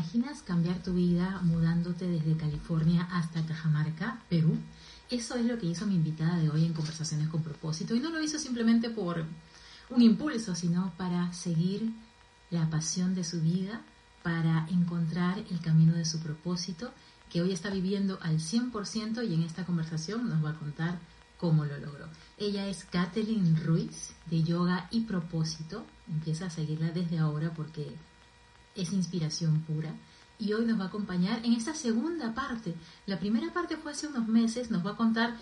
imaginas cambiar tu vida mudándote desde California hasta Cajamarca, Perú? Eso es lo que hizo mi invitada de hoy en Conversaciones con propósito. Y no lo hizo simplemente por un impulso, sino para seguir la pasión de su vida, para encontrar el camino de su propósito, que hoy está viviendo al 100% y en esta conversación nos va a contar cómo lo logró. Ella es Kathleen Ruiz de Yoga y Propósito. Empieza a seguirla desde ahora porque es inspiración pura. Y hoy nos va a acompañar en esta segunda parte. La primera parte fue hace unos meses, nos va a contar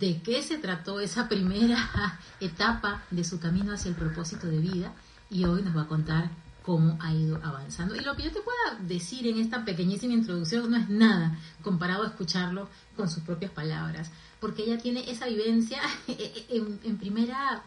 de qué se trató esa primera etapa de su camino hacia el propósito de vida. Y hoy nos va a contar cómo ha ido avanzando. Y lo que yo te pueda decir en esta pequeñísima introducción no es nada comparado a escucharlo con sus propias palabras porque ella tiene esa vivencia en, primera,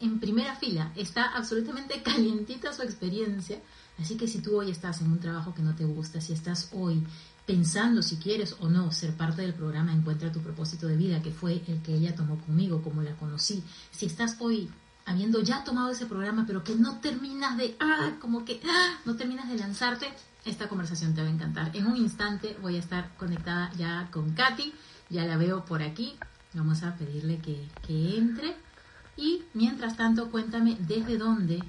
en primera fila. Está absolutamente calientita su experiencia. Así que si tú hoy estás en un trabajo que no te gusta, si estás hoy pensando si quieres o no ser parte del programa Encuentra tu propósito de vida, que fue el que ella tomó conmigo, como la conocí, si estás hoy habiendo ya tomado ese programa, pero que no terminas de, ah, como que, ah, no terminas de lanzarte, esta conversación te va a encantar. En un instante voy a estar conectada ya con Katy ya la veo por aquí. Vamos a pedirle que, entre. Y mientras tanto, cuéntame desde dónde.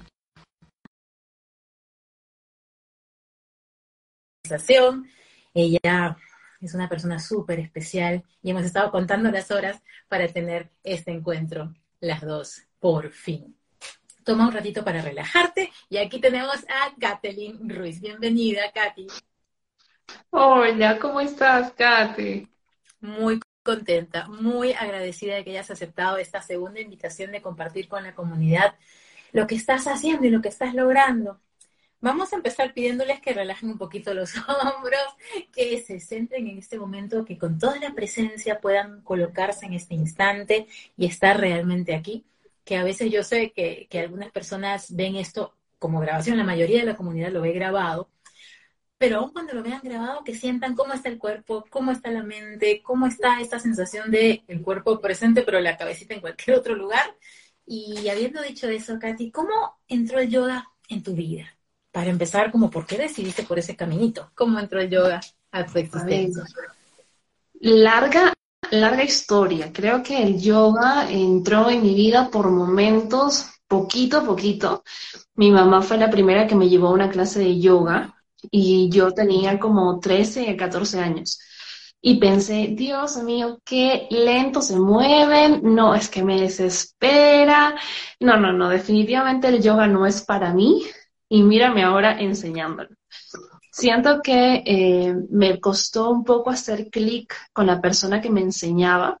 Ella es una persona súper especial y hemos estado contando las horas para tener este encuentro, las dos, por fin. Toma un ratito para relajarte y aquí tenemos a Kathleen Ruiz. Bienvenida, Katy. Hola, ¿cómo estás, Katy? muy contenta, muy agradecida de que hayas aceptado esta segunda invitación de compartir con la comunidad lo que estás haciendo y lo que estás logrando. Vamos a empezar pidiéndoles que relajen un poquito los hombros, que se centren en este momento, que con toda la presencia puedan colocarse en este instante y estar realmente aquí, que a veces yo sé que, que algunas personas ven esto como grabación, la mayoría de la comunidad lo ve grabado, pero aún cuando lo vean grabado, que sientan cómo está el cuerpo, cómo está la mente, cómo está esta sensación de el cuerpo presente, pero la cabecita en cualquier otro lugar. Y habiendo dicho eso, Katy, ¿cómo entró el yoga en tu vida? Para empezar, como por qué decidiste por ese caminito? ¿Cómo entró el yoga a tu existencia? Larga, larga historia. Creo que el yoga entró en mi vida por momentos, poquito a poquito. Mi mamá fue la primera que me llevó a una clase de yoga y yo tenía como 13, 14 años. Y pensé, Dios mío, qué lento se mueven, no, es que me desespera. No, no, no, definitivamente el yoga no es para mí y mírame ahora enseñándolo. Siento que eh, me costó un poco hacer clic con la persona que me enseñaba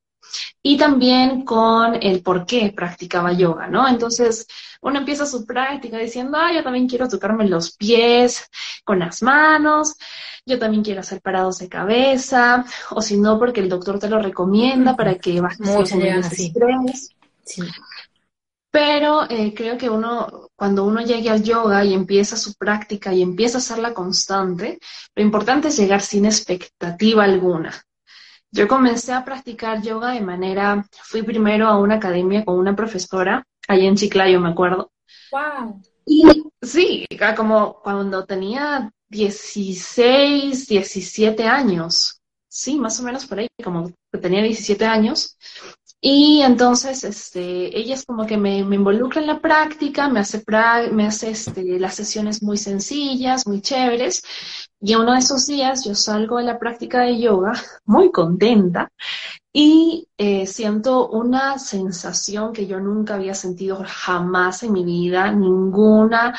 y también con el por qué practicaba yoga, ¿no? Entonces, uno empieza su práctica diciendo, ah, yo también quiero tocarme los pies con las manos, yo también quiero hacer parados de cabeza, o si no, porque el doctor te lo recomienda para que bajes el estrés. Sí. Pero eh, creo que uno, cuando uno llegue al yoga y empieza su práctica y empieza a hacerla constante, lo importante es llegar sin expectativa alguna. Yo comencé a practicar yoga de manera, fui primero a una academia con una profesora, allá en Chiclayo, me acuerdo. Wow. Y sí, como cuando tenía 16, 17 años. Sí, más o menos por ahí, como que tenía 17 años. Y entonces, este, ella es como que me, involucra en la práctica, me hace, me hace este, las sesiones muy sencillas, muy chéveres. Y uno de esos días yo salgo de la práctica de yoga muy contenta y eh, siento una sensación que yo nunca había sentido jamás en mi vida, ninguna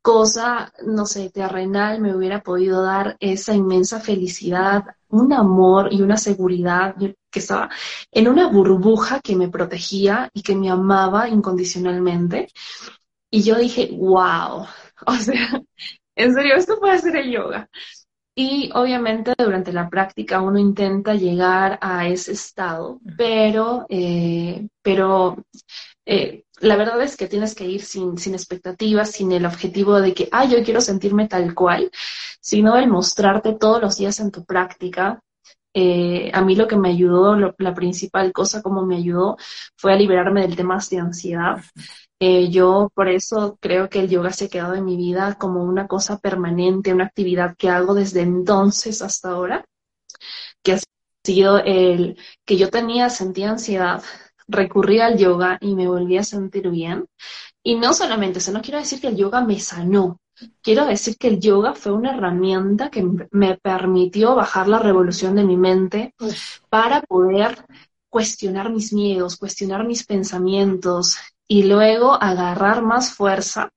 cosa, no sé, terrenal me hubiera podido dar esa inmensa felicidad, un amor y una seguridad que estaba en una burbuja que me protegía y que me amaba incondicionalmente. Y yo dije, wow, o sea, en serio, esto puede ser el yoga. Y obviamente durante la práctica uno intenta llegar a ese estado, pero, eh, pero eh, la verdad es que tienes que ir sin, sin expectativas, sin el objetivo de que, ah, yo quiero sentirme tal cual, sino el mostrarte todos los días en tu práctica. Eh, a mí lo que me ayudó, la principal cosa como me ayudó, fue a liberarme del tema de ansiedad Eh, yo por eso creo que el yoga se ha quedado en mi vida como una cosa permanente, una actividad que hago desde entonces hasta ahora, que ha sido el que yo tenía, sentía ansiedad, recurría al yoga y me volvía a sentir bien. Y no solamente eso, no quiero decir que el yoga me sanó, quiero decir que el yoga fue una herramienta que me permitió bajar la revolución de mi mente para poder cuestionar mis miedos, cuestionar mis pensamientos, y luego agarrar más fuerza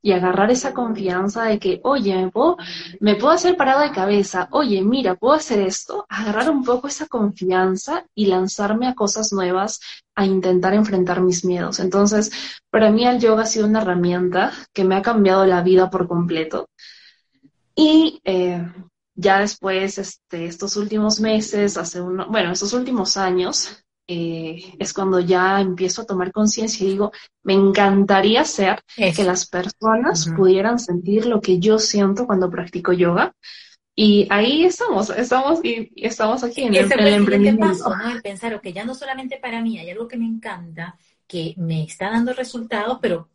y agarrar esa confianza de que, oye, me puedo, me puedo hacer parado de cabeza, oye, mira, puedo hacer esto, agarrar un poco esa confianza y lanzarme a cosas nuevas, a intentar enfrentar mis miedos. Entonces, para mí el yoga ha sido una herramienta que me ha cambiado la vida por completo. Y eh, ya después, este, estos últimos meses, hace uno, bueno, estos últimos años, eh, es cuando ya empiezo a tomar conciencia y digo, me encantaría ser que las personas pudieran sentir lo que yo siento cuando practico yoga. Y ahí estamos, estamos y, estamos aquí en, el, el emprendimiento. Paso, ¿no? El pensar, que ya no solamente para mí, hay algo que me encanta, que me está dando resultados, pero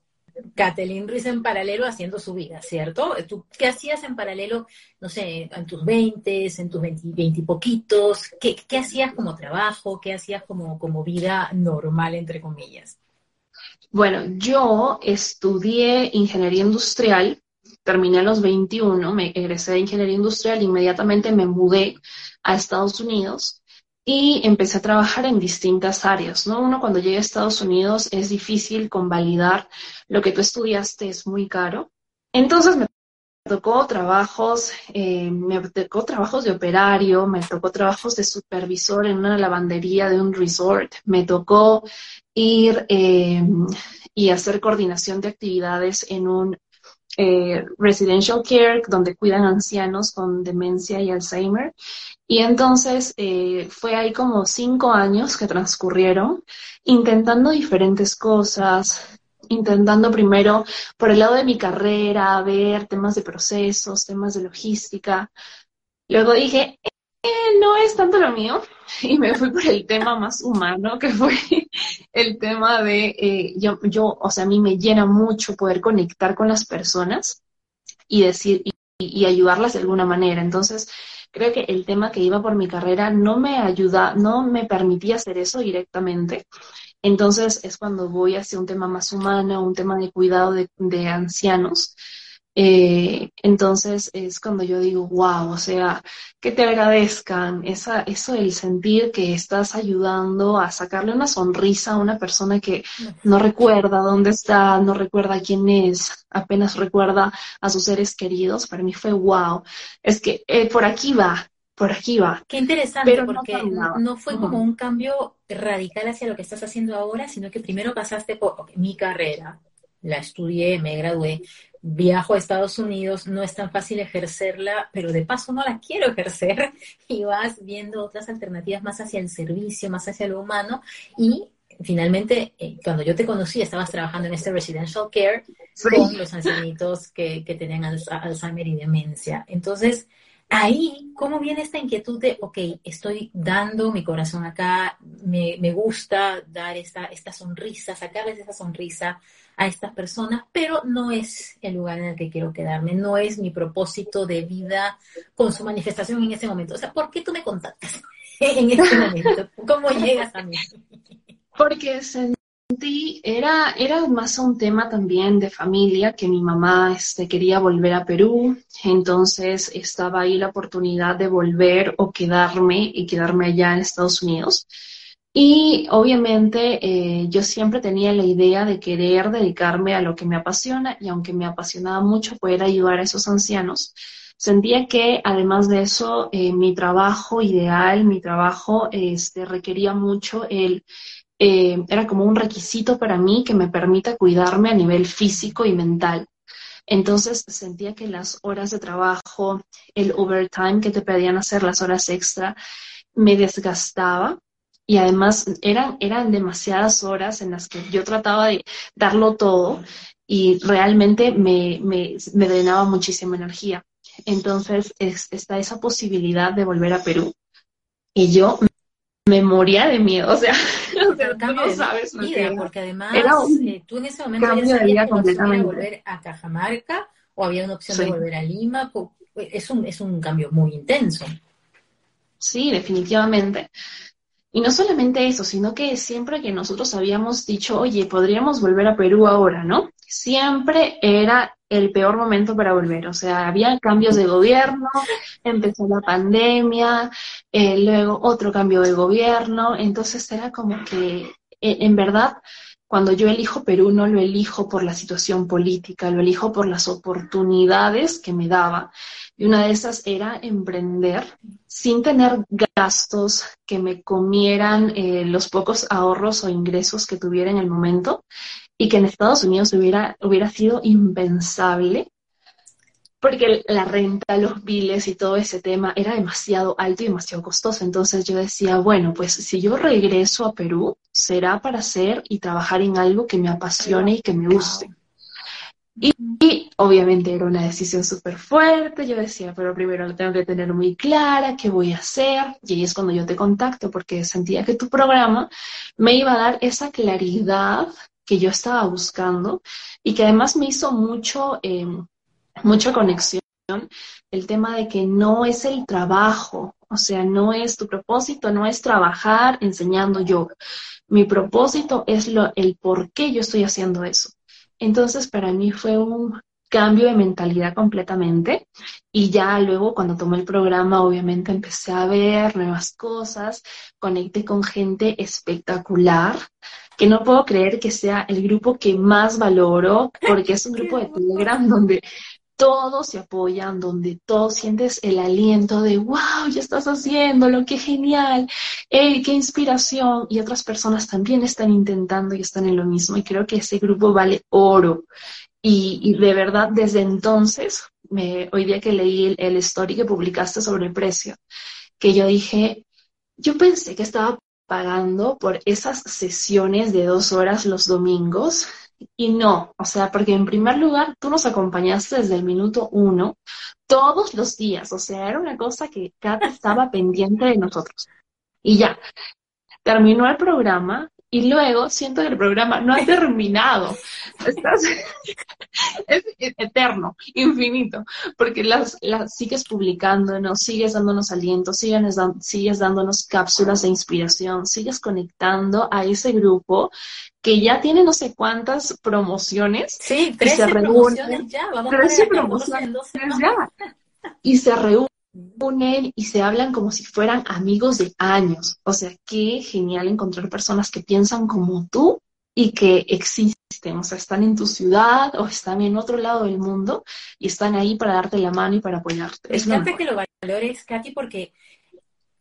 Kathleen Ruiz en paralelo haciendo su vida, ¿cierto? ¿Tú qué hacías en paralelo, no sé, en tus 20, en tus 20, y poquitos? ¿Qué, hacías como trabajo? ¿Qué hacías como, como vida normal, entre comillas? Bueno, yo estudié ingeniería industrial, terminé a los 21, me egresé de ingeniería industrial, inmediatamente me mudé a Estados Unidos y empecé a trabajar en distintas áreas, ¿no? Uno cuando llega a Estados Unidos es difícil convalidar lo que tú estudiaste, es muy caro. Entonces me tocó trabajos, eh, me tocó trabajos de operario, me tocó trabajos de supervisor en una lavandería de un resort, me tocó ir eh, y hacer coordinación de actividades en un eh, residential care donde cuidan ancianos con demencia y Alzheimer. Y entonces eh, fue ahí como cinco años que transcurrieron intentando diferentes cosas, intentando primero por el lado de mi carrera ver temas de procesos, temas de logística. Luego dije, eh, no es tanto lo mío y me fui por el tema más humano, que fue el tema de, eh, yo, yo, o sea, a mí me llena mucho poder conectar con las personas y decir, y ayudarlas de alguna manera. Entonces, creo que el tema que iba por mi carrera no me ayuda, no me permitía hacer eso directamente. Entonces es cuando voy hacia un tema más humano, un tema de cuidado de ancianos, eh, entonces es cuando yo digo, wow, o sea, que te agradezcan esa, eso el sentir que estás ayudando a sacarle una sonrisa a una persona que no recuerda dónde está, no recuerda quién es, apenas recuerda a sus seres queridos, para mí fue wow. Es que eh, por aquí va, por aquí va. Qué interesante, porque no, fue como un cambio radical hacia lo que estás haciendo ahora, sino que primero pasaste por mi carrera, la estudié, me gradué, viajo a Estados Unidos, no es tan fácil ejercerla, pero de paso no la quiero ejercer. Y vas viendo otras alternativas más hacia el servicio, más hacia lo humano. Y finalmente, eh, cuando yo te conocí, estabas trabajando en este residential care con los ancianitos que, que tenían Alzheimer y demencia. Entonces, ahí, ¿cómo viene esta inquietud de, ok, estoy dando mi corazón acá, me, gusta dar esta, esta sonrisa, sacarles esa sonrisa a estas personas, pero no es el lugar en el que quiero quedarme, no es mi propósito de vida con su manifestación en ese momento. O sea, ¿por qué tú me contactas en este momento? ¿Cómo llegas a mí? Porque era, era más un tema también de familia, que mi mamá este, quería volver a Perú, entonces estaba ahí la oportunidad de volver o quedarme y quedarme allá en Estados Unidos. Y obviamente eh, yo siempre tenía la idea de querer dedicarme a lo que me apasiona y aunque me apasionaba mucho poder ayudar a esos ancianos, sentía que además de eso eh, mi trabajo ideal, mi trabajo este, requería mucho el eh, era como un requisito para mí que me permita cuidarme a nivel físico y mental. Entonces sentía que las horas de trabajo, el overtime que te pedían hacer, las horas extra, me desgastaba y además eran, eran demasiadas horas en las que yo trataba de darlo todo y realmente me, me, me drenaba muchísima energía. Entonces está esa posibilidad de volver a Perú. Y yo me moría de miedo, o sea, no sabes porque además eh, tú en ese momento ya sabías que volver a Cajamarca o había una opción de volver a Lima, es un, es un cambio muy intenso. Sí, definitivamente. Y no solamente eso, sino que siempre que nosotros habíamos dicho, oye, podríamos volver a Perú ahora, ¿no? Siempre era el peor momento para volver. O sea, había cambios de gobierno, empezó la pandemia, eh, luego otro cambio de gobierno. Entonces era como que, en verdad, cuando yo elijo Perú, no lo elijo por la situación política, lo elijo por las oportunidades que me daba. Y una de esas era emprender sin tener gastos que me comieran eh, los pocos ahorros o ingresos que tuviera en el momento y que en Estados Unidos hubiera, hubiera sido impensable porque la renta, los biles y todo ese tema era demasiado alto y demasiado costoso. Entonces yo decía, bueno, pues si yo regreso a Perú, será para hacer y trabajar en algo que me apasione y que me guste. Y, obviamente era una decisión súper fuerte. Yo decía, pero primero lo tengo que tener muy clara, qué voy a hacer. Y ahí es cuando yo te contacto, porque sentía que tu programa me iba a dar esa claridad que yo estaba buscando y que además me hizo mucho, eh, mucha conexión el tema de que no es el trabajo, o sea, no es tu propósito, no es trabajar enseñando yoga. Mi propósito es lo, el por qué yo estoy haciendo eso. Entonces, para mí fue un cambio de mentalidad completamente. Y ya luego cuando tomé el programa obviamente empecé a ver nuevas cosas, conecté con gente espectacular, que no puedo creer que sea el grupo que más valoro porque es un grupo de Telegram donde todos se apoyan, donde todos sientes el aliento de, wow, ya estás haciéndolo, qué genial, qué inspiración. Y otras personas también están intentando y están en lo mismo. Y creo que ese grupo vale oro. Y, de verdad, desde entonces, me, hoy día que leí el, el story que publicaste sobre el precio, que yo dije, yo pensé que estaba pagando por esas sesiones de dos horas los domingos y no, o sea, porque en primer lugar tú nos acompañaste desde el minuto uno, todos los días, o sea, era una cosa que cada estaba pendiente de nosotros. Y ya, terminó el programa y luego siento que el programa no ha terminado. es eterno, infinito, porque las, las sigues publicándonos, sigues dándonos aliento, sigues, sigues dándonos cápsulas de inspiración, sigues conectando a ese grupo que ya tiene no sé cuántas promociones. Sí, 13 promociones ya, vamos 13 promociones ya. Y se reúnen unen y se hablan como si fueran amigos de años. O sea, qué genial encontrar personas que piensan como tú y que existen, o sea, están en tu ciudad o están en otro lado del mundo y están ahí para darte la mano y para apoyarte. Me encanta que lo valores, Katy, porque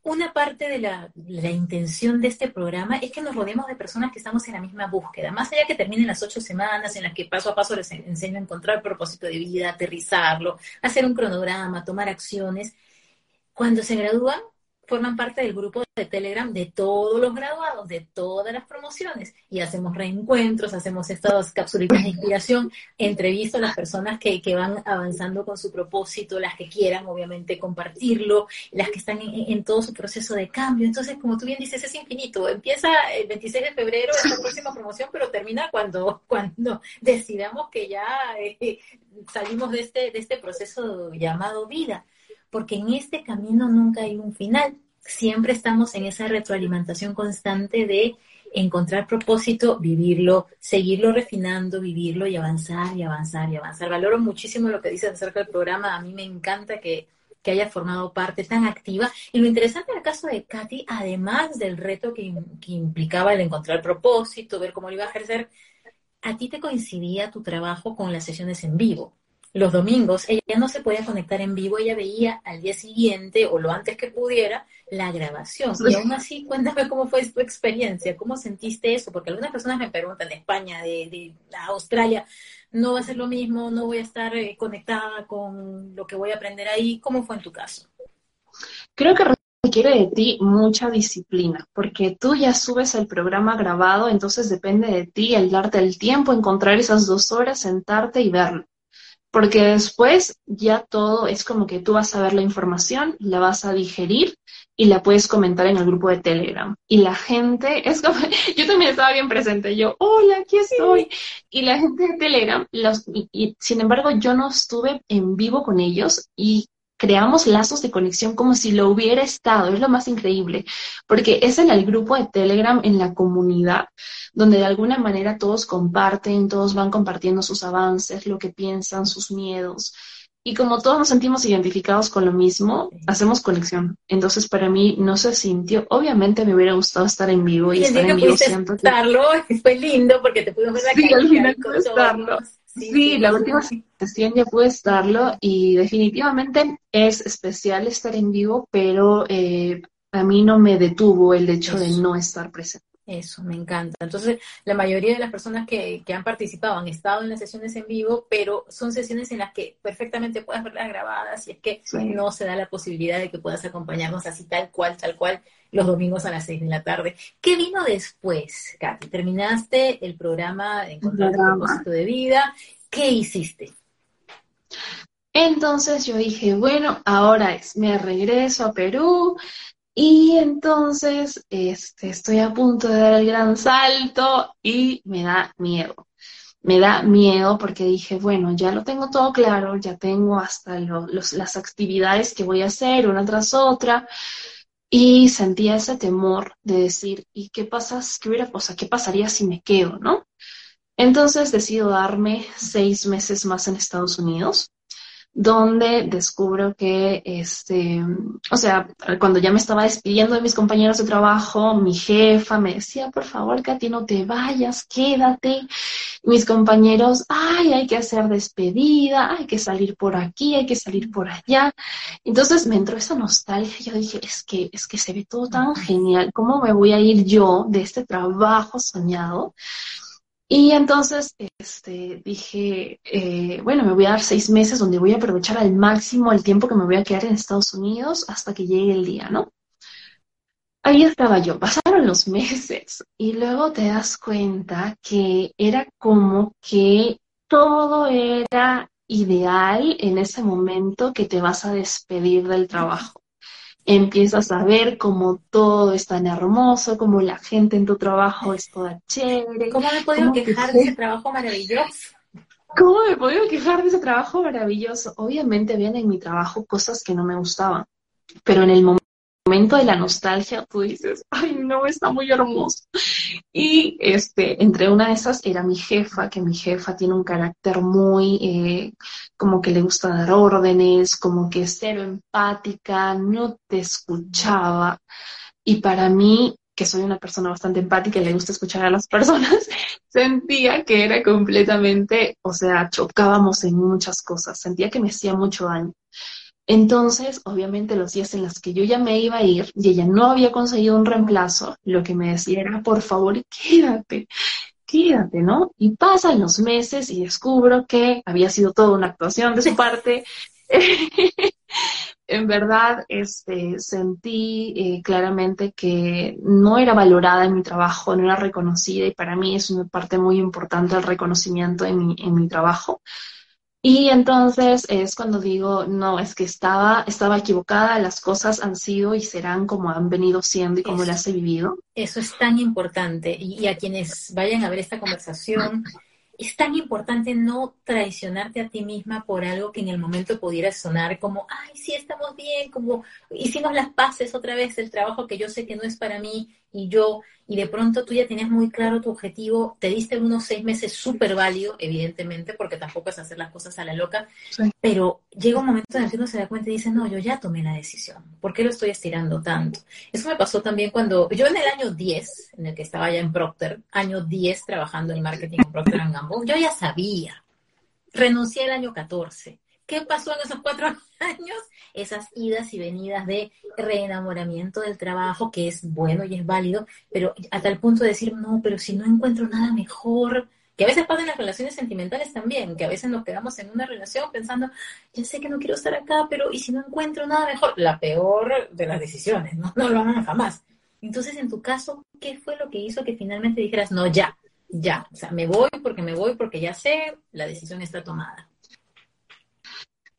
una parte de la, la, intención de este programa es que nos rodeemos de personas que estamos en la misma búsqueda. Más allá que terminen las ocho semanas en las que paso a paso les enseño a encontrar propósito de vida, aterrizarlo, hacer un cronograma, tomar acciones. Cuando se gradúan, forman parte del grupo de Telegram de todos los graduados, de todas las promociones, y hacemos reencuentros, hacemos estas capsulitas de inspiración, entrevisto a las personas que, van avanzando con su propósito, las que quieran obviamente compartirlo, las que están en, todo su proceso de cambio. Entonces, como tú bien dices, es infinito. Empieza el 26 de febrero esta próxima promoción, pero termina cuando, cuando decidamos que ya eh, salimos de este, de este proceso llamado vida porque en este camino nunca hay un final. Siempre estamos en esa retroalimentación constante de encontrar propósito, vivirlo, seguirlo refinando, vivirlo y avanzar y avanzar y avanzar. Valoro muchísimo lo que dices acerca del programa. A mí me encanta que, que haya formado parte tan activa. Y lo interesante del caso de Katy, además del reto que, que implicaba el encontrar propósito, ver cómo lo iba a ejercer, a ti te coincidía tu trabajo con las sesiones en vivo los domingos, ella no se podía conectar en vivo, ella veía al día siguiente o lo antes que pudiera la grabación. Y aún así, cuéntame cómo fue tu experiencia, cómo sentiste eso, porque algunas personas me preguntan de España, de, Australia, no va a ser lo mismo, no voy a estar eh, conectada con lo que voy a aprender ahí. ¿Cómo fue en tu caso? Creo que requiere de ti mucha disciplina, porque tú ya subes el programa grabado, entonces depende de ti el darte el tiempo, encontrar esas dos horas, sentarte y verlo porque después ya todo es como que tú vas a ver la información, la vas a digerir y la puedes comentar en el grupo de Telegram. Y la gente, es como, yo también estaba bien presente, yo, hola, aquí estoy. Y la gente de Telegram, los, y, sin embargo yo no estuve en vivo con ellos y creamos lazos de conexión como si lo hubiera estado, es lo más increíble, porque es en el grupo de Telegram, en la comunidad, donde de alguna manera todos comparten, todos van compartiendo sus avances, lo que piensan, sus miedos. Y como todos nos sentimos identificados con lo mismo, hacemos conexión. Entonces, para mí no se sintió. Obviamente me hubiera gustado estar en vivo y, estar en vivo. Siento que... fue lindo porque te pudimos ver la sí, al final estarlo. Sí, la última sesión ya pude estarlo y definitivamente es especial estar en vivo, pero eh, a mí no me detuvo el hecho de no estar presente. Eso, me encanta. Entonces, la mayoría de las personas que, han participado han estado en las sesiones en vivo, pero son sesiones en las que perfectamente puedes verlas grabadas y es que no se da la posibilidad de que puedas acompañarnos así tal cual, tal cual, los domingos a las seis de la tarde. ¿Qué vino después, Katy? Terminaste el programa de Encontrar el propósito de vida. ¿Qué hiciste? Entonces yo dije, bueno, ahora es, me regreso a Perú, y entonces este, estoy a punto de dar el gran salto y me da miedo. Me da miedo porque dije, bueno, ya lo tengo todo claro, ya tengo hasta las actividades que voy a hacer una tras otra. Y sentía ese temor de decir, ¿y qué pasa? ¿Qué hubiera, o ¿qué pasaría si me quedo, no? Entonces decido darme seis meses más en Estados Unidos donde descubro que, este, o sea, cuando ya me estaba despidiendo de mis compañeros de trabajo, mi jefa me decía, por favor, Katy, no te vayas, quédate. mis compañeros, ay, hay que hacer despedida, hay que salir por aquí, hay que salir por allá. Entonces me entró esa nostalgia, yo dije, es que, es que se ve todo tan genial, ¿cómo me voy a ir yo de este trabajo soñado? Y entonces este, dije, eh, bueno, me voy a dar seis meses donde voy a aprovechar al máximo el tiempo que me voy a quedar en Estados Unidos hasta que llegue el día, ¿no? Ahí estaba yo, pasaron los meses y luego te das cuenta que era como que todo era ideal en ese momento que te vas a despedir del trabajo empiezas a ver cómo todo es tan hermoso, cómo la gente en tu trabajo es toda chévere. ¿Cómo me he podido quejar de ese trabajo maravilloso? ¿Cómo me he podido quejar de ese trabajo maravilloso? Obviamente habían en mi trabajo cosas que no me gustaban, pero en el momento momento de la nostalgia, tú dices, ay, no, está muy hermoso. Y este, entre una de esas era mi jefa, que mi jefa tiene un carácter muy, eh, como que le gusta dar órdenes, como que cero empática, no te escuchaba. Y para mí, que soy una persona bastante empática y le gusta escuchar a las personas, sentía que era completamente, o sea, chocábamos en muchas cosas, sentía que me hacía mucho daño. Entonces, obviamente, los días en los que yo ya me iba a ir y ella no había conseguido un reemplazo, lo que me decía era, por favor, quédate, quédate, ¿no? Y pasan los meses y descubro que había sido toda una actuación de su parte. en verdad, este, sentí eh, claramente que no era valorada en mi trabajo, no era reconocida y para mí es una parte muy importante el reconocimiento en mi, en mi trabajo. Y entonces es cuando digo, no, es que estaba, estaba equivocada, las cosas han sido y serán como han venido siendo y como las he vivido. Eso es tan importante. Y, a quienes vayan a ver esta conversación, es tan importante no traicionarte a ti misma por algo que en el momento pudiera sonar como, ay, sí, estamos bien, como hicimos las paces otra vez, el trabajo que yo sé que no es para mí y yo y de pronto tú ya tenías muy claro tu objetivo, te diste unos seis meses súper válido, evidentemente, porque tampoco es hacer las cosas a la loca, pero llega un momento en el que uno se da cuenta y dice, no, yo ya tomé la decisión, ¿por qué lo estoy estirando tanto? Eso me pasó también cuando, yo en el año 10, en el que estaba ya en Procter, año 10 trabajando en marketing en Procter Gamble, yo ya sabía, renuncié el año 14. ¿Qué pasó en esos cuatro años? esas idas y venidas de reenamoramiento del trabajo, que es bueno y es válido, pero hasta el punto de decir, no, pero si no encuentro nada mejor, que a veces pasa en las relaciones sentimentales también, que a veces nos quedamos en una relación pensando, ya sé que no quiero estar acá, pero ¿y si no encuentro nada mejor? La peor de las decisiones, no, no lo hagan jamás. Entonces, en tu caso, ¿qué fue lo que hizo que finalmente dijeras, no, ya, ya, o sea, me voy porque me voy porque ya sé, la decisión está tomada?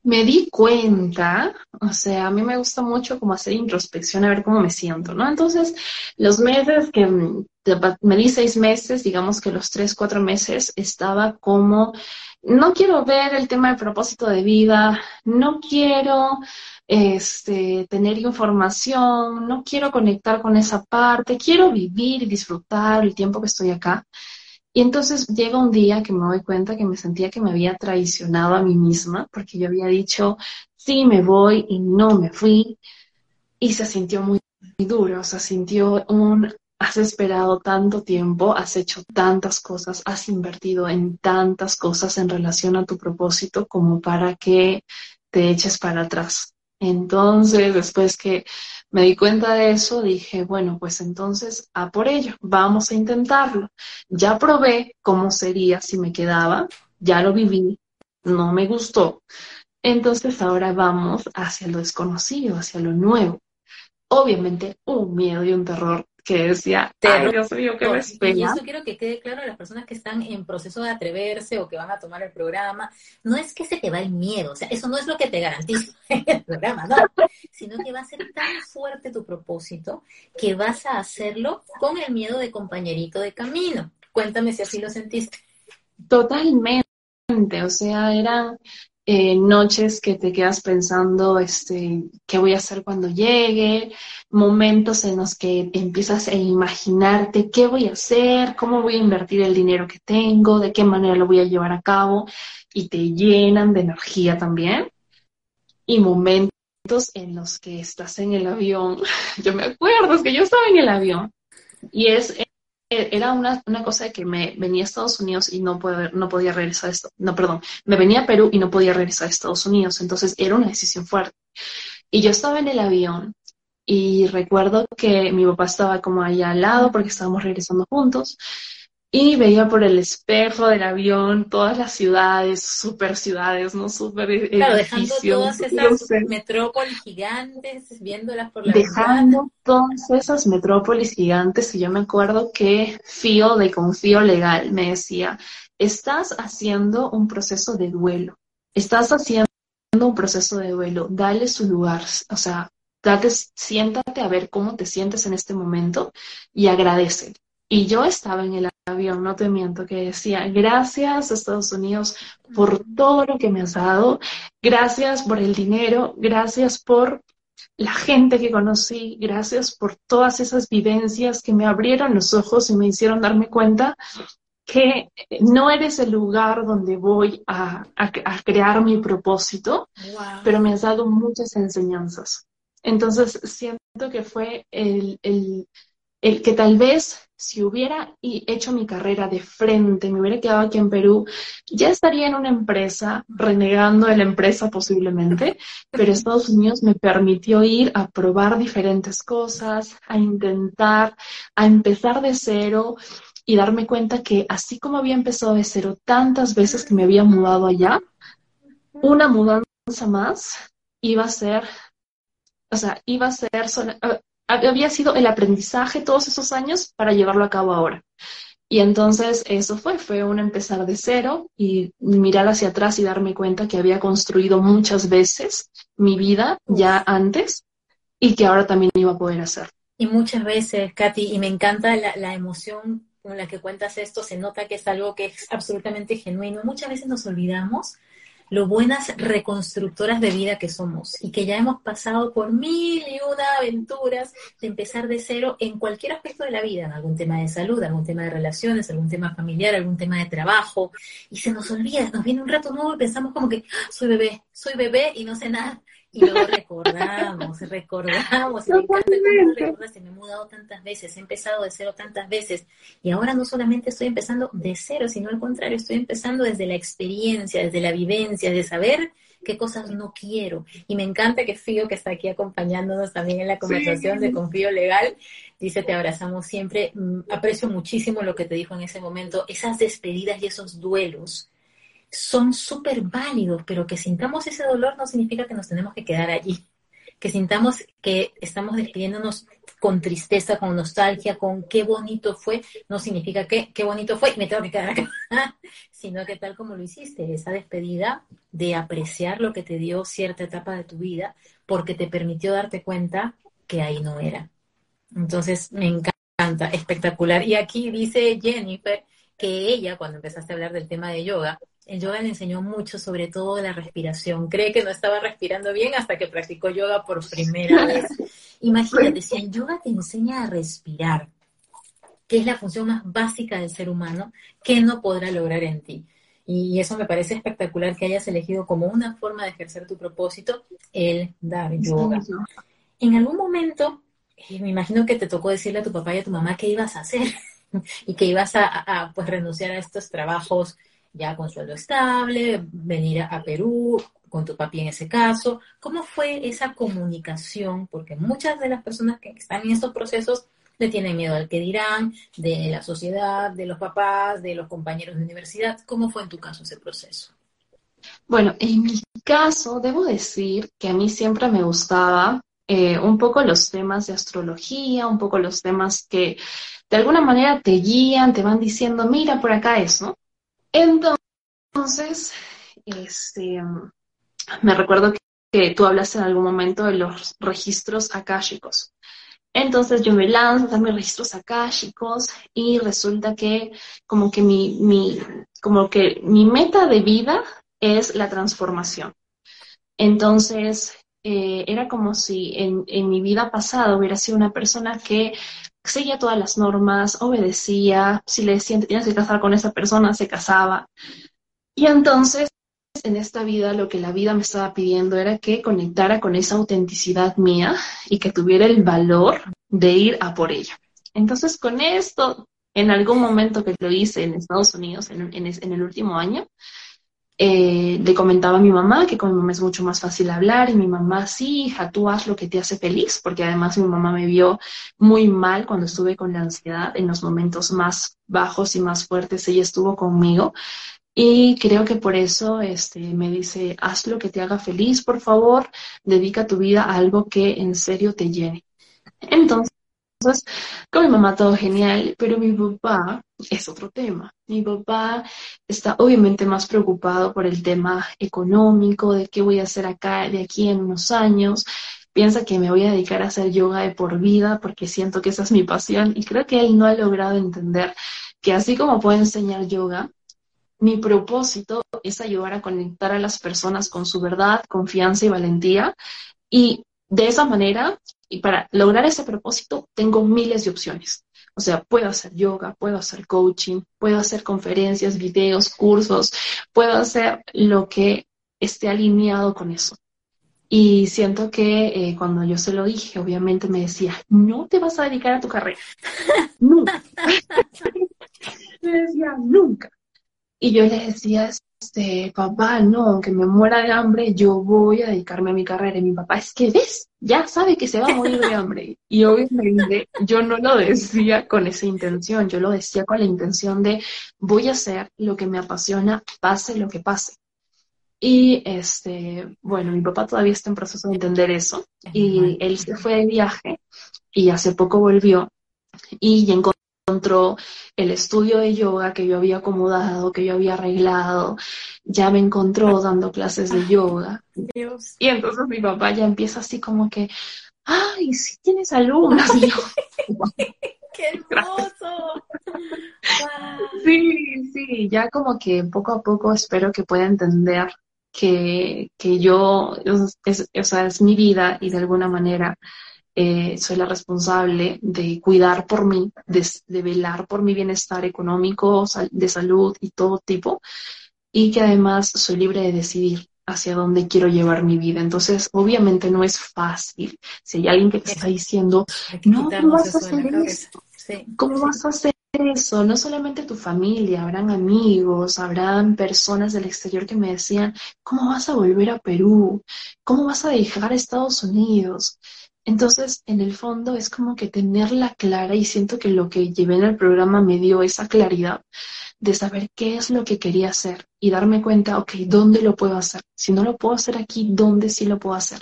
Me di cuenta, o sea, a mí me gusta mucho como hacer introspección a ver cómo me siento, ¿no? Entonces, los meses que me di seis meses, digamos que los tres, cuatro meses estaba como, no quiero ver el tema del propósito de vida, no quiero este, tener información, no quiero conectar con esa parte, quiero vivir y disfrutar el tiempo que estoy acá. Y entonces llega un día que me doy cuenta que me sentía que me había traicionado a mí misma, porque yo había dicho, sí, me voy y no me fui. Y se sintió muy, duro, o sea, sintió un, has esperado tanto tiempo, has hecho tantas cosas, has invertido en tantas cosas en relación a tu propósito como para que te eches para atrás. Entonces, después que me di cuenta de eso, dije, bueno, pues entonces a por ello, vamos a intentarlo. Ya probé cómo sería si me quedaba, ya lo viví, no me gustó. Entonces ahora vamos hacia lo desconocido, hacia lo nuevo. Obviamente un miedo y un terror que decía, ay Dios mío, qué me Y eso quiero que quede claro a las personas que están en proceso de atreverse o que van a tomar el programa. No es que se te va el miedo, o sea, eso no es lo que te garantiza el programa, no, sino que va a ser tan fuerte tu propósito que vas a hacerlo con el miedo de compañerito de camino. Cuéntame si así lo sentiste. Totalmente, o sea, eran eh, noches que te quedas pensando, este, qué voy a hacer cuando llegue, momentos en los que empiezas a imaginarte qué voy a hacer, cómo voy a invertir el dinero que tengo, de qué manera lo voy a llevar a cabo, y te llenan de energía también. Y momentos en los que estás en el avión, yo me acuerdo, es que yo estaba en el avión, y es era una, una, cosa de que me venía a Estados Unidos y no, no podía regresar a esto. No, perdón, me venía a Perú y no podía regresar a Estados Unidos. Entonces era una decisión fuerte. Y yo estaba en el avión y recuerdo que mi papá estaba como ahí al lado porque estábamos regresando juntos y veía por el espejo del avión todas las ciudades, super ciudades, ¿no? Super Claro, dejando todas esas metrópolis gigantes, viéndolas por la Dejando todas esas metrópolis gigantes, y yo me acuerdo que Fío de Confío Legal me decía, estás haciendo un proceso de duelo, estás haciendo un proceso de duelo, dale su lugar, o sea, date, siéntate a ver cómo te sientes en este momento y agradece. Y yo estaba en el avión, no te miento, que decía, gracias Estados Unidos por todo lo que me has dado, gracias por el dinero, gracias por la gente que conocí, gracias por todas esas vivencias que me abrieron los ojos y me hicieron darme cuenta que no eres el lugar donde voy a, crear mi propósito, pero me has dado muchas enseñanzas. Entonces, siento que fue el, el, el que tal vez si hubiera hecho mi carrera de frente, me hubiera quedado aquí en Perú, ya estaría en una empresa, renegando de la empresa posiblemente, pero Estados Unidos me permitió ir a probar diferentes cosas, a intentar, a empezar de cero y darme cuenta que así como había empezado de cero tantas veces que me había mudado allá, una mudanza más iba a ser, o sea, iba a ser, había sido el aprendizaje todos esos años para llevarlo a cabo ahora. Y entonces eso fue, fue un empezar de cero y mirar hacia atrás y darme cuenta que había construido muchas veces mi vida ya antes y que ahora también iba a poder hacer. Y muchas veces, Katy, y me encanta la, la emoción con la que cuentas esto, se nota que es algo que es absolutamente genuino. Muchas veces nos olvidamos lo buenas reconstructoras de vida que somos y que ya hemos pasado por mil y una aventuras de empezar de cero en cualquier aspecto de la vida, en algún tema de salud, algún tema de relaciones, algún tema familiar, algún tema de trabajo, y se nos olvida, nos viene un rato nuevo y pensamos como que ah, soy bebé, soy bebé y no sé nada. Y luego recordamos, recordamos, y me encanta cómo me he mudado tantas veces, he empezado de cero tantas veces, y ahora no solamente estoy empezando de cero, sino al contrario, estoy empezando desde la experiencia, desde la vivencia, de saber qué cosas no quiero. Y me encanta que Fío, que está aquí acompañándonos también en la conversación de Confío Legal, dice, te abrazamos siempre. Mm, aprecio muchísimo lo que te dijo en ese momento, esas despedidas y esos duelos son súper válidos, pero que sintamos ese dolor no significa que nos tenemos que quedar allí. que sintamos que estamos despidiéndonos con tristeza, con nostalgia, con qué bonito fue, no significa que qué bonito fue y me tengo que quedar acá, sino que tal como lo hiciste, esa despedida de apreciar lo que te dio cierta etapa de tu vida, porque te permitió darte cuenta que ahí no era. Entonces, me encanta, espectacular. Y aquí dice Jennifer que ella, cuando empezaste a hablar del tema de yoga, el yoga le enseñó mucho, sobre todo de la respiración. Cree que no estaba respirando bien hasta que practicó yoga por primera vez. Imagínate, si el yoga te enseña a respirar, que es la función más básica del ser humano, ¿qué no podrá lograr en ti? Y eso me parece espectacular que hayas elegido como una forma de ejercer tu propósito el dar yoga. En algún momento, eh, me imagino que te tocó decirle a tu papá y a tu mamá qué ibas a hacer y que ibas a, pues renunciar a estos trabajos ya con sueldo estable, venir a Perú con tu papi en ese caso. ¿Cómo fue esa comunicación? Porque muchas de las personas que están en estos procesos le tienen miedo al que dirán, de la sociedad, de los papás, de los compañeros de universidad. ¿Cómo fue en tu caso ese proceso? Bueno, en mi caso, debo decir que a mí siempre me gustaba eh, un poco los temas de astrología, un poco los temas que de alguna manera te guían, te van diciendo, mira, por acá es, ¿no? Entonces, este, me recuerdo que, tú hablaste en algún momento de los registros akáshicos. Entonces yo me lanzo a mis registros akáshicos y resulta que como que mi, como que mi meta de vida es la transformación. Entonces, eh, era como si en, mi vida pasada hubiera sido una persona que seguía todas las normas, obedecía, si le decían te tienes que casar con esa persona, se casaba. Y entonces, en esta vida, lo que la vida me estaba pidiendo era que conectara con esa autenticidad mía y que tuviera el valor de ir a por ella. Entonces, con esto, en algún momento que lo hice en Estados Unidos, en, en el último año, eh, le comentaba a mi mamá que con mi mamá es mucho más fácil hablar y mi mamá, sí, hija, tú haz lo que te hace feliz, porque además mi mamá me vio muy mal cuando estuve con la ansiedad, en los momentos más bajos y más fuertes, ella estuvo conmigo. Y creo que por eso este, me dice, haz lo que te haga feliz, por favor, dedica tu vida a algo que en serio te llene. Entonces, entonces, con mi mamá todo genial, pero mi papá es otro tema. Mi papá está obviamente más preocupado por el tema económico, de qué voy a hacer acá de aquí en unos años. Piensa que me voy a dedicar a hacer yoga de por vida porque siento que esa es mi pasión y creo que él no ha logrado entender que así como puedo enseñar yoga, mi propósito es ayudar a conectar a las personas con su verdad, confianza y valentía y de esa manera y para lograr ese propósito tengo miles de opciones. O sea, puedo hacer yoga, puedo hacer coaching, puedo hacer conferencias, videos, cursos, puedo hacer lo que esté alineado con eso. Y siento que eh, cuando yo se lo dije, obviamente me decía, no te vas a dedicar a tu carrera. nunca. me decía, nunca. Y yo le decía, este, papá, no, aunque me muera de hambre, yo voy a dedicarme a mi carrera. Y mi papá, es que ves, ya sabe que se va a morir de hambre. Y obviamente yo no lo decía con esa intención, yo lo decía con la intención de voy a hacer lo que me apasiona, pase lo que pase. Y este, bueno, mi papá todavía está en proceso de entender eso. Y él se fue de viaje y hace poco volvió y encontró encontró el estudio de yoga que yo había acomodado, que yo había arreglado, ya me encontró dando clases de yoga. Y entonces mi papá ya empieza así como que, ay, sí tienes alumnos. ¡Qué hermoso! Sí, sí, ya como que poco a poco espero que pueda entender que, que yo, es, o sea, es mi vida y de alguna manera eh, soy la responsable de cuidar por mí, de, velar por mi bienestar económico, de salud y todo tipo, y que además soy libre de decidir hacia dónde quiero llevar mi vida. Entonces, obviamente no es fácil. Si hay alguien que te está diciendo, no, ¿cómo vas a hacer eso? ¿Cómo vas a hacer eso? No solamente tu familia, habrán amigos, habrán personas del exterior que me decían, ¿cómo vas a volver a Perú? ¿Cómo vas a dejar a Estados Unidos? Entonces, en el fondo es como que tenerla clara y siento que lo que llevé en el programa me dio esa claridad de saber qué es lo que quería hacer y darme cuenta, ok, ¿dónde lo puedo hacer? Si no lo puedo hacer aquí, ¿dónde sí lo puedo hacer?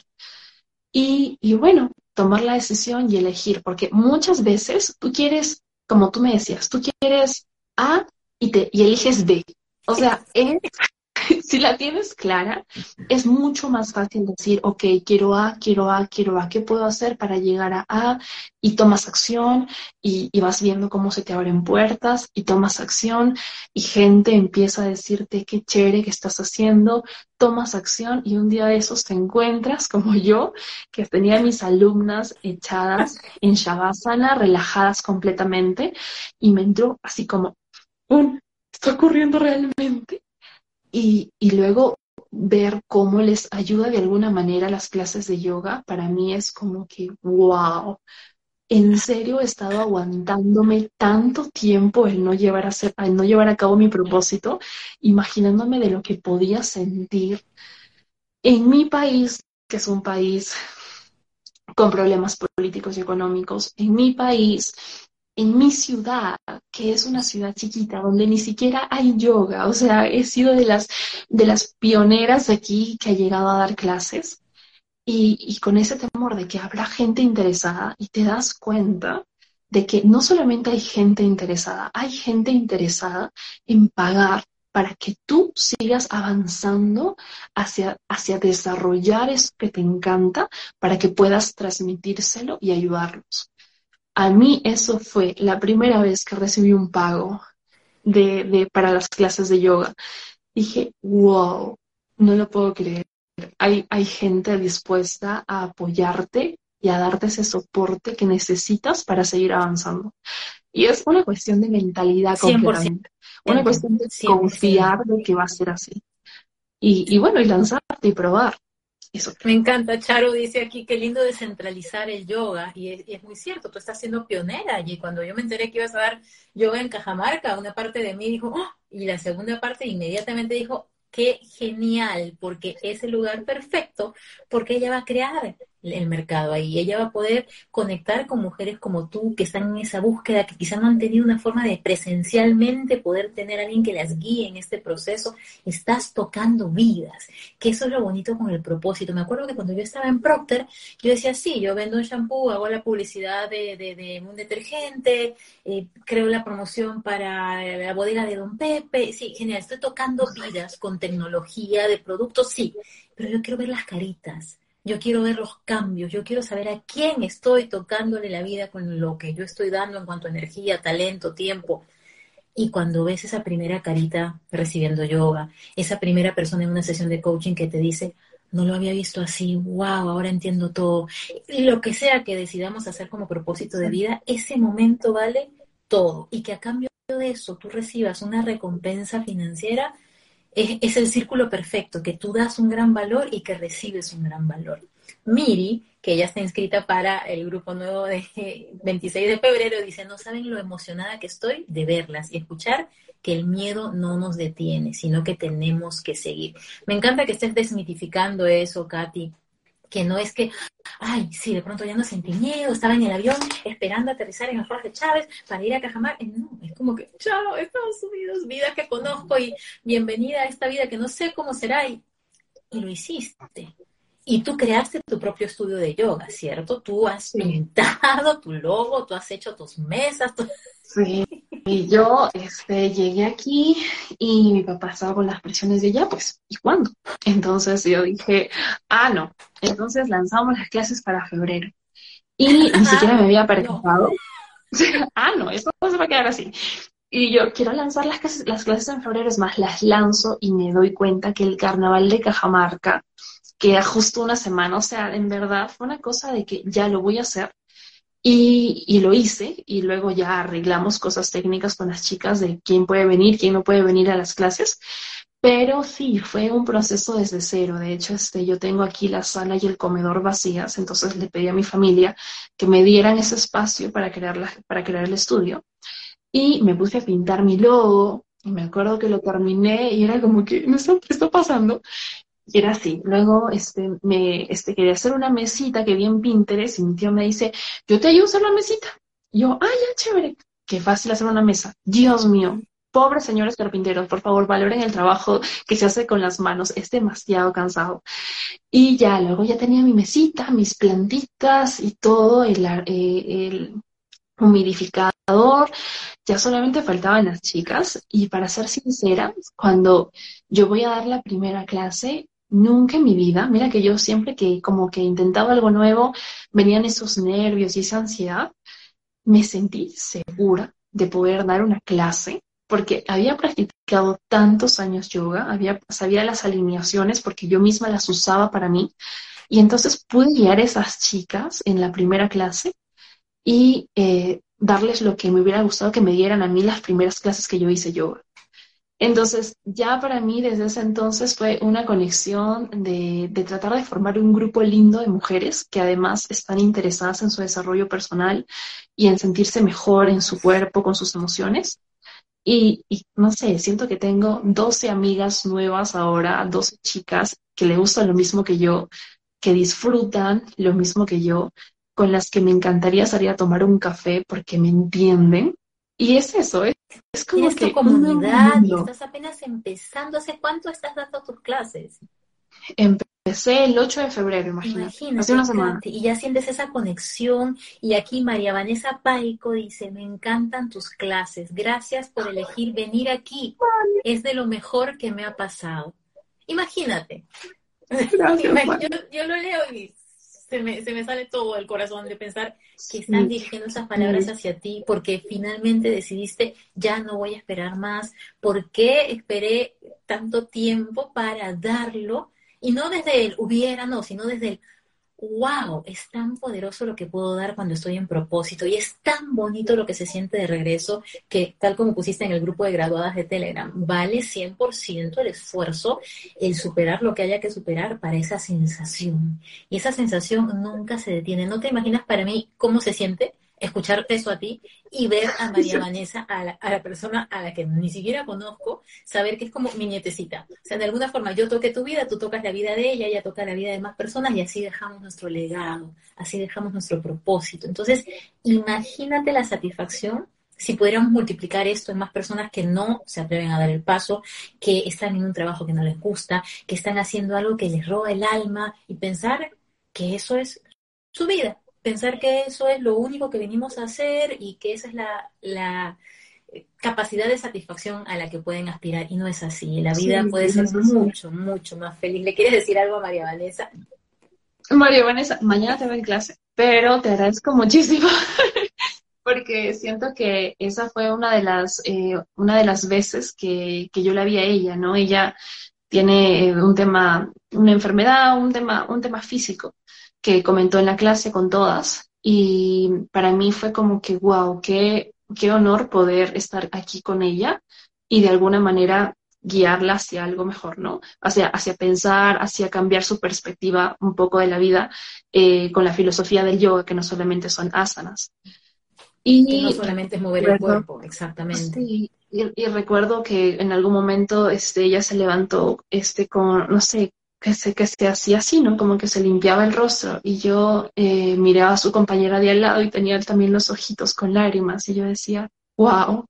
Y, y bueno, tomar la decisión y elegir, porque muchas veces tú quieres, como tú me decías, tú quieres A y, te, y eliges B. O sea, es si la tienes clara, es mucho más fácil decir, ok, quiero A, quiero A, quiero A, ¿qué puedo hacer para llegar a A? Y tomas acción y, vas viendo cómo se te abren puertas y tomas acción y gente empieza a decirte qué chévere que estás haciendo, tomas acción y un día de esos te encuentras como yo, que tenía mis alumnas echadas en Shavasana, relajadas completamente y me entró así como, un, ¿está ocurriendo realmente? Y, luego ver cómo les ayuda de alguna manera las clases de yoga, para mí es como que, wow, en serio he estado aguantándome tanto tiempo el no llevar a, el no llevar a cabo mi propósito, imaginándome de lo que podía sentir en mi país, que es un país con problemas políticos y económicos, en mi país en mi ciudad, que es una ciudad chiquita, donde ni siquiera hay yoga, o sea, he sido de las, de las pioneras aquí que ha llegado a dar clases, y, con ese temor de que habrá gente interesada, y te das cuenta de que no solamente hay gente interesada, hay gente interesada en pagar para que tú sigas avanzando hacia, hacia desarrollar eso que te encanta, para que puedas transmitírselo y ayudarlos. A mí eso fue la primera vez que recibí un pago de, de, para las clases de yoga. Dije, wow, no lo puedo creer. Hay, hay gente dispuesta a apoyarte y a darte ese soporte que necesitas para seguir avanzando. Y es una cuestión de mentalidad completamente. Una cuestión de confiar de que va a ser así. Y, y bueno, y lanzarte y probar. Me encanta, Charo dice aquí, qué lindo descentralizar el yoga, y es, muy cierto, tú estás siendo pionera, y cuando yo me enteré que ibas a dar yoga en Cajamarca, una parte de mí dijo, ¡Oh! y la segunda parte inmediatamente dijo, qué genial, porque es el lugar perfecto, porque ella va a crear el mercado ahí. Ella va a poder conectar con mujeres como tú que están en esa búsqueda, que quizás no han tenido una forma de presencialmente poder tener a alguien que las guíe en este proceso. Estás tocando vidas, que eso es lo bonito con el propósito. Me acuerdo que cuando yo estaba en Procter, yo decía, sí, yo vendo un shampoo, hago la publicidad de, de, un detergente, eh, creo la promoción para la bodega de Don Pepe. Sí, genial, estoy tocando vidas con tecnología de productos, sí, pero yo quiero ver las caritas yo quiero ver los cambios, yo quiero saber a quién estoy tocándole la vida con lo que yo estoy dando en cuanto a energía, talento, tiempo. Y cuando ves esa primera carita recibiendo yoga, esa primera persona en una sesión de coaching que te dice, no lo había visto así, wow, ahora entiendo todo. Y lo que sea que decidamos hacer como propósito de vida, ese momento vale todo. Y que a cambio de eso tú recibas una recompensa financiera, es, el círculo perfecto, que tú das un gran valor y que recibes un gran valor. Miri, que ya está inscrita para el grupo nuevo de 26 de febrero, dice, no saben lo emocionada que estoy de verlas y escuchar que el miedo no nos detiene, sino que tenemos que seguir. Me encanta que estés desmitificando eso, Katy, que no es que, ay, sí, de pronto ya no sentí miedo, estaba en el avión esperando aterrizar en las de Chávez para ir a Cajamarca. No, es como que, chao, Estados Unidos, vida que conozco y bienvenida a esta vida que no sé cómo será y, y lo hiciste. Y tú creaste tu propio estudio de yoga, ¿cierto? Tú has pintado tu logo, tú has hecho tus mesas. Sí, y yo este, llegué aquí y mi papá estaba con las presiones de ya, pues, ¿y cuándo? Entonces yo dije, ah, no. Entonces lanzamos las clases para febrero. Y ni siquiera me había participado. ah, no, eso no se va a quedar así. Y yo quiero lanzar las clases, las clases en febrero, es más, las lanzo y me doy cuenta que el carnaval de Cajamarca queda justo una semana. O sea, en verdad fue una cosa de que ya lo voy a hacer. Y, y, lo hice y luego ya arreglamos cosas técnicas con las chicas de quién puede venir, quién no puede venir a las clases. Pero sí, fue un proceso desde cero. De hecho, este, yo tengo aquí la sala y el comedor vacías, entonces le pedí a mi familia que me dieran ese espacio para crear, la, para crear el estudio. Y me puse a pintar mi logo, y me acuerdo que lo terminé y era como que, ¿no está, está pasando? Era así. Luego este, me este, quería hacer una mesita que vi en Pinterest y mi tío me dice, yo te ayudo a hacer la mesita. Yo, ah, ya, chévere. Qué fácil hacer una mesa. Dios mío, pobres señores carpinteros, por favor, valoren el trabajo que se hace con las manos, es demasiado cansado. Y ya, luego ya tenía mi mesita, mis plantitas y todo, el, eh, el humidificador, ya solamente faltaban las chicas. Y para ser sincera, cuando yo voy a dar la primera clase, nunca en mi vida, mira que yo siempre que como que intentaba algo nuevo, venían esos nervios y esa ansiedad, me sentí segura de poder dar una clase porque había practicado tantos años yoga, había, sabía las alineaciones porque yo misma las usaba para mí. Y entonces pude guiar a esas chicas en la primera clase y eh, darles lo que me hubiera gustado que me dieran a mí las primeras clases que yo hice yoga. Entonces, ya para mí desde ese entonces fue una conexión de, tratar de formar un grupo lindo de mujeres que además están interesadas en su desarrollo personal y en sentirse mejor en su cuerpo, con sus emociones. Y, no sé, siento que tengo 12 amigas nuevas ahora, 12 chicas que le gustan lo mismo que yo, que disfrutan lo mismo que yo, con las que me encantaría salir a tomar un café porque me entienden. Y es eso, es, es como que... tu comunidad y estás apenas empezando. ¿Hace cuánto estás dando tus clases? Empecé el 8 de febrero, imagínate. hace una semana. Y ya sientes esa conexión. Y aquí María Vanessa Paico dice, me encantan tus clases. Gracias por elegir venir aquí. Es de lo mejor que me ha pasado. Imagínate. yo, lo leo y se me, se me, sale todo el corazón de pensar que están dirigiendo esas palabras hacia ti porque finalmente decidiste, ya no voy a esperar más. ¿Por qué esperé tanto tiempo para darlo? Y no desde el hubiera, no, sino desde el wow, es tan poderoso lo que puedo dar cuando estoy en propósito y es tan bonito lo que se siente de regreso que tal como pusiste en el grupo de graduadas de Telegram, vale 100% el esfuerzo, el superar lo que haya que superar para esa sensación. Y esa sensación nunca se detiene. ¿No te imaginas para mí cómo se siente? Escucharte eso a ti y ver a María Vanessa, a la, persona a la que ni siquiera conozco, saber que es como mi nietecita. O sea, de alguna forma yo toqué tu vida, tú tocas la vida de ella, ella toca la vida de más personas y así dejamos nuestro legado, así dejamos nuestro propósito. Entonces, imagínate la satisfacción si pudiéramos multiplicar esto en más personas que no se atreven a dar el paso, que están en un trabajo que no les gusta, que están haciendo algo que les roba el alma y pensar que eso es su vida, pensar que eso es lo único que venimos a hacer y que esa es la, capacidad de satisfacción a la que pueden aspirar y no es así. La vida puede ser mucho, mucho más feliz. ¿Le quieres decir algo a María Vanessa? María Vanessa, mañana te veo en clase, pero te agradezco muchísimo porque siento que esa fue una de las, eh, una de las veces que, que yo la vi a ella, ¿no? Ella tiene un tema, una enfermedad, un tema, un tema físico que comentó en la clase con todas y para mí fue como que, wow, qué, qué honor poder estar aquí con ella y de alguna manera guiarla hacia algo mejor, ¿no? Hacia, hacia pensar, hacia cambiar su perspectiva un poco de la vida eh, con la filosofía del yoga, que no solamente son asanas. Y, no solamente es mover el cuerpo, exactamente. y, y, recuerdo que en algún momento este, ella se levantó este, con, no sé, que se, que se hacía así, ¿no? Como que se limpiaba el rostro y yo eh, miraba a su compañera de al lado y tenía también los ojitos con lágrimas y yo decía, wow,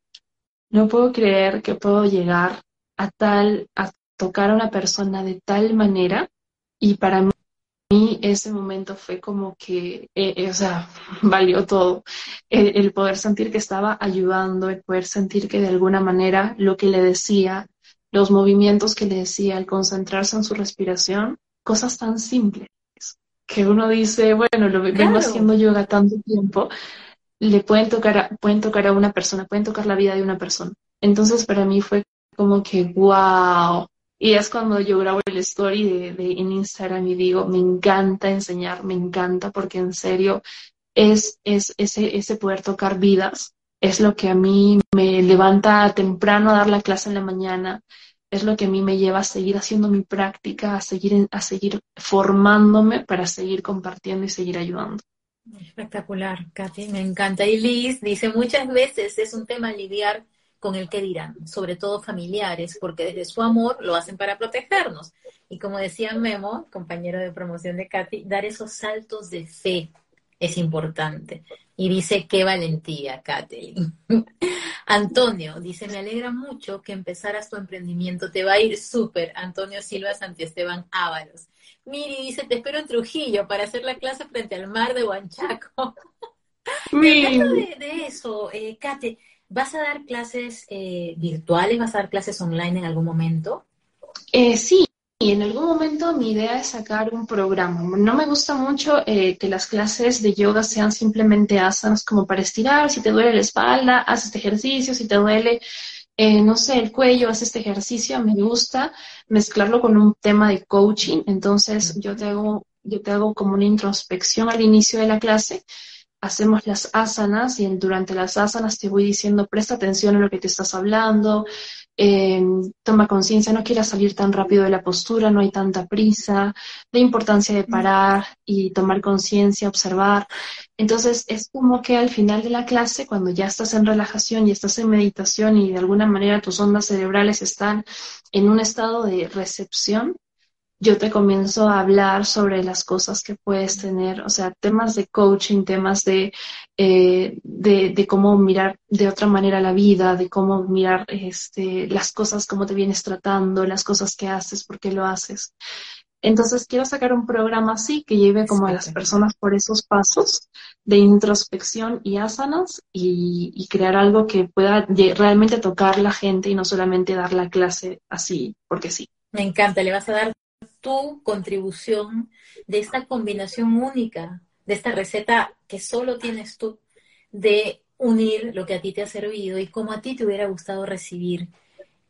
no puedo creer que puedo llegar a tal, a tocar a una persona de tal manera y para mí ese momento fue como que, eh, eh, o sea, valió todo. el, poder sentir que estaba ayudando, el poder sentir que de alguna manera lo que le decía los movimientos que le decía, al concentrarse en su respiración, cosas tan simples que uno dice, bueno, lo vengo haciendo yoga tanto tiempo, le pueden tocar, a, pueden tocar a una persona, pueden tocar la vida de una persona. Entonces para mí fue como que, wow. Y es cuando yo grabo el story de, de, en Instagram y digo, me encanta enseñar, me encanta, porque en serio es, es ese, ese poder tocar vidas es lo que a mí me levanta temprano a dar la clase en la mañana, es lo que a mí me lleva a seguir haciendo mi práctica, a seguir, a seguir formándome para seguir compartiendo y seguir ayudando. Espectacular, Katy, me encanta. Y Liz dice muchas veces es un tema lidiar con el que dirán, sobre todo familiares, porque desde su amor lo hacen para protegernos. Y como decía Memo, compañero de promoción de Katy, dar esos saltos de fe, es importante. Y dice, qué valentía, Kathleen. Antonio dice, me alegra mucho que empezaras tu emprendimiento. Te va a ir súper. Antonio Silva Santiesteban Ábalos. Miri dice, te espero en Trujillo para hacer la clase frente al mar de Huanchaco. Hablando de, de, eso, eh, Kate, ¿vas a dar clases eh, virtuales? ¿Vas a dar clases online en algún momento? Eh, sí, y en algún momento mi idea es sacar un programa. No me gusta mucho eh, que las clases de yoga sean simplemente asanas como para estirar. Si te duele la espalda, haz este ejercicio. Si te duele, eh, no sé, el cuello, haz este ejercicio. Me gusta mezclarlo con un tema de coaching. Entonces yo te hago, yo te hago como una introspección al inicio de la clase hacemos las asanas y durante las asanas te voy diciendo, presta atención a lo que te estás hablando, eh, toma conciencia, no quieras salir tan rápido de la postura, no hay tanta prisa, la importancia de parar y tomar conciencia, observar. Entonces es como que al final de la clase, cuando ya estás en relajación y estás en meditación y de alguna manera tus ondas cerebrales están en un estado de recepción, yo te comienzo a hablar sobre las cosas que puedes tener, o sea, temas de coaching, temas de, eh, de, de, cómo mirar de otra manera la vida, de cómo mirar este, las cosas, cómo te vienes tratando, las cosas que haces, por qué lo haces. Entonces quiero sacar un programa así que lleve como a las personas por esos pasos de introspección y asanas y, y crear algo que pueda realmente tocar la gente y no solamente dar la clase así porque sí. Me encanta, le vas a dar tu contribución de esta combinación única, de esta receta que solo tienes tú, de unir lo que a ti te ha servido y como a ti te hubiera gustado recibir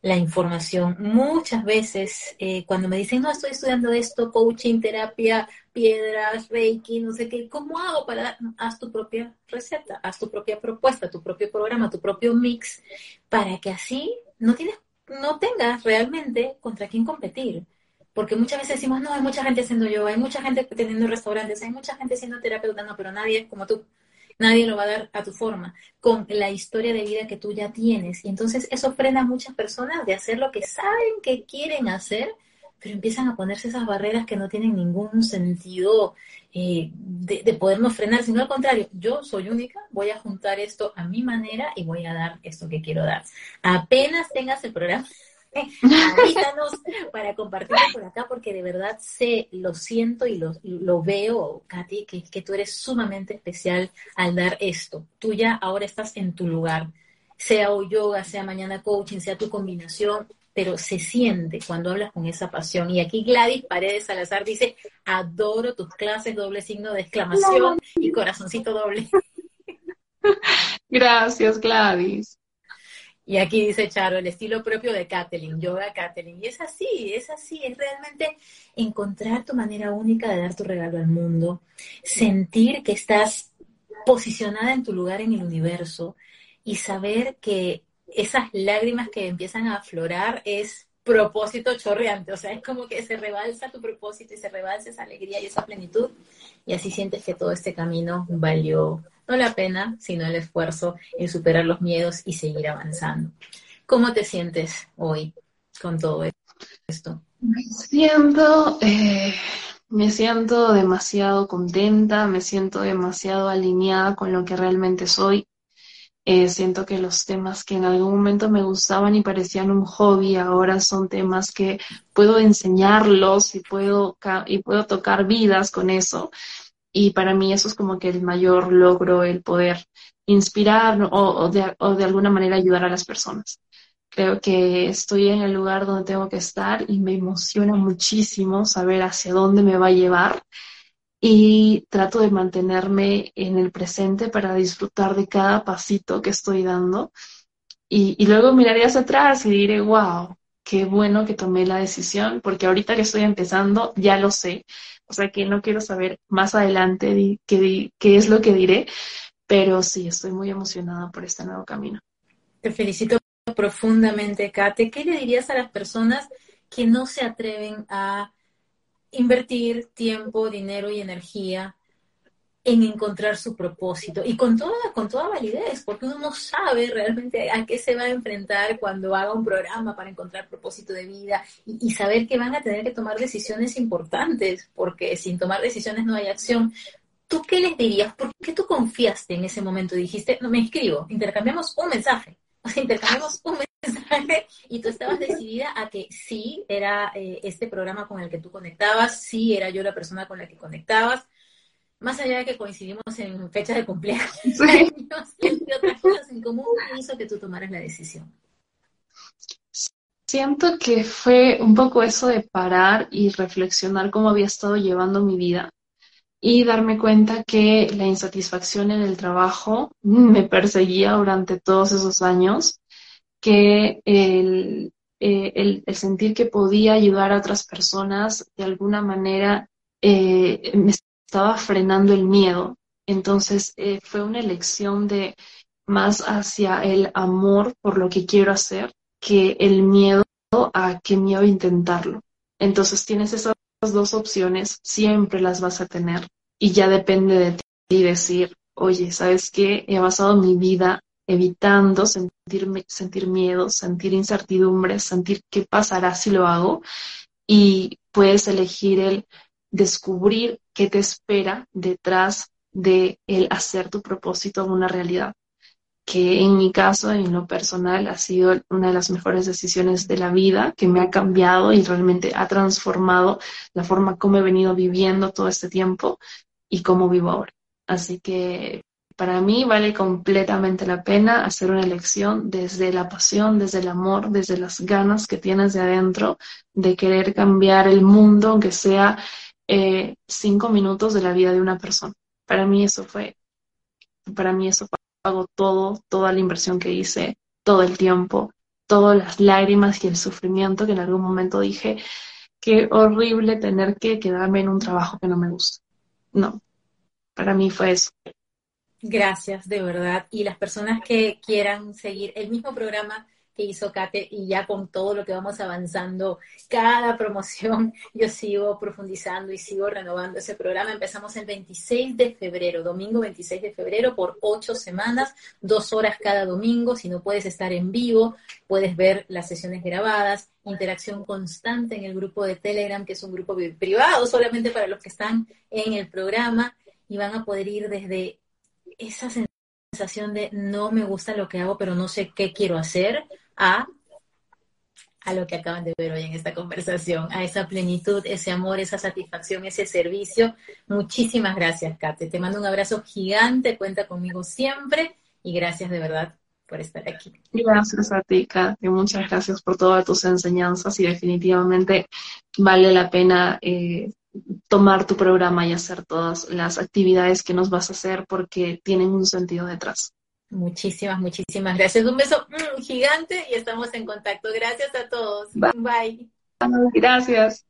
la información. Muchas veces eh, cuando me dicen, no, estoy estudiando esto, coaching, terapia, piedras, reiki, no sé qué, ¿cómo hago para, haz tu propia receta, haz tu propia propuesta, tu propio programa, tu propio mix, para que así no, tienes, no tengas realmente contra quién competir porque muchas veces decimos, no, hay mucha gente haciendo yoga, hay mucha gente teniendo restaurantes, hay mucha gente siendo terapeuta, no, pero nadie es como tú. Nadie lo va a dar a tu forma, con la historia de vida que tú ya tienes. Y entonces eso frena a muchas personas de hacer lo que saben que quieren hacer, pero empiezan a ponerse esas barreras que no tienen ningún sentido eh, de, de, podernos frenar, sino al contrario, yo soy única, voy a juntar esto a mi manera y voy a dar esto que quiero dar. Apenas tengas el programa avísanos para compartirlo por acá, porque de verdad sé, lo siento y lo, lo veo, Katy, que, que tú eres sumamente especial al dar esto. Tú ya ahora estás en tu lugar, sea hoy yoga, sea mañana coaching, sea tu combinación, pero se siente cuando hablas con esa pasión. Y aquí Gladys Paredes Salazar dice, adoro tus clases, doble signo de exclamación y corazoncito doble. Gracias, Gladys. Y aquí dice Charo, el estilo propio de Kathleen, yoga Kathleen. Y es así, es así, es realmente encontrar tu manera única de dar tu regalo al mundo, sentir que estás posicionada en tu lugar en el universo y saber que esas lágrimas que empiezan a aflorar es propósito chorreante, o sea, es como que se rebalsa tu propósito y se rebalsa esa alegría y esa plenitud y así sientes que todo este camino valió no la pena, sino el esfuerzo en superar los miedos y seguir avanzando. ¿Cómo te sientes hoy con todo esto? Me siento, eh, me siento demasiado contenta, me siento demasiado alineada con lo que realmente soy. Eh, siento que los temas que en algún momento me gustaban y parecían un hobby ahora son temas que puedo enseñarlos y puedo, y puedo tocar vidas con eso. Y para mí eso es como que el mayor logro, el poder inspirar o, de, o de alguna manera ayudar a las personas. Creo que estoy en el lugar donde tengo que estar y me emociona muchísimo saber hacia dónde me va a llevar y trato de mantenerme en el presente para disfrutar de cada pasito que estoy dando. Y, luego miraré hacia atrás y diré, wow, qué bueno que tomé la decisión, porque ahorita que estoy empezando ya lo sé, o sea que no quiero saber más adelante qué, qué es lo que diré, pero sí, estoy muy emocionada por este nuevo camino. Te felicito profundamente, Kate. ¿Qué le dirías a las personas que no se atreven a invertir tiempo, dinero y energía en encontrar su propósito y con toda, con toda validez, porque uno no sabe realmente a qué se va a enfrentar cuando haga un programa para encontrar propósito de vida y, y, saber que van a tener que tomar decisiones importantes, porque sin tomar decisiones no hay acción. ¿tú qué les dirías? ¿Por qué tú confiaste en ese momento? Dijiste, no me escribo, intercambiamos un mensaje. O sea, intercambiamos un mensaje y tú estabas decidida a que sí era eh, este programa con el que tú conectabas, sí era yo la persona con la que conectabas, más allá de que coincidimos en fecha de cumpleaños y otras cosas en común, ¿qué hizo que tú tomaras la decisión? Siento que fue un poco eso de parar y reflexionar cómo había estado llevando mi vida y darme cuenta que la insatisfacción en el trabajo me perseguía durante todos esos años, que el, eh, sentir que podía ayudar a otras personas de alguna manera eh, me estaba frenando el miedo. Entonces eh, fue una elección de más hacia el amor por lo que quiero hacer que el miedo a qué miedo intentarlo. Entonces tienes esas dos opciones, siempre las vas a tener y ya depende de ti decir, oye, ¿sabes qué? He basado mi vida evitando sentir, miedo, sentir incertidumbre, sentir qué pasará si lo hago y puedes elegir el descubrir qué te espera detrás de el hacer tu propósito una realidad que en mi caso, en lo personal, ha sido una de las mejores decisiones de la vida, que me ha cambiado y realmente ha transformado la forma como he venido viviendo todo este tiempo y cómo vivo ahora. Así que para mí vale completamente la pena hacer una elección desde la pasión, desde el amor, desde las ganas que tienes de adentro de querer cambiar el mundo, aunque sea eh, cinco minutos de la vida de una persona. Para mí eso fue, para mí eso hago todo, toda la inversión que hice, todo el tiempo, todas las lágrimas y el sufrimiento que en algún momento dije, qué horrible tener que quedarme en un trabajo que no me gusta. No, para mí fue eso. Gracias, de verdad. Y las personas que quieran seguir el mismo programa que hizo Kate y ya con todo lo que vamos avanzando, cada promoción, yo sigo profundizando y sigo renovando ese programa. Empezamos el 26 de febrero, domingo 26 de febrero, por ocho semanas, dos horas cada domingo. Si no puedes estar en vivo, puedes ver las sesiones grabadas, interacción constante en el grupo de Telegram, que es un grupo privado solamente para los que están en el programa y van a poder ir desde esa sensación de no me gusta lo que hago, pero no sé qué quiero hacer, a, a lo que acaban de ver hoy en esta conversación, a esa plenitud, ese amor, esa satisfacción, ese servicio. Muchísimas gracias, Kate. Te mando un abrazo gigante, cuenta conmigo siempre y gracias de verdad por estar aquí. Gracias a ti, Kate. Muchas gracias por todas tus enseñanzas y definitivamente vale la pena eh, tomar tu programa y hacer todas las actividades que nos vas a hacer porque tienen un sentido detrás. Muchísimas, muchísimas gracias. Un beso mm, gigante y estamos en contacto. Gracias a todos. Bye. Gracias.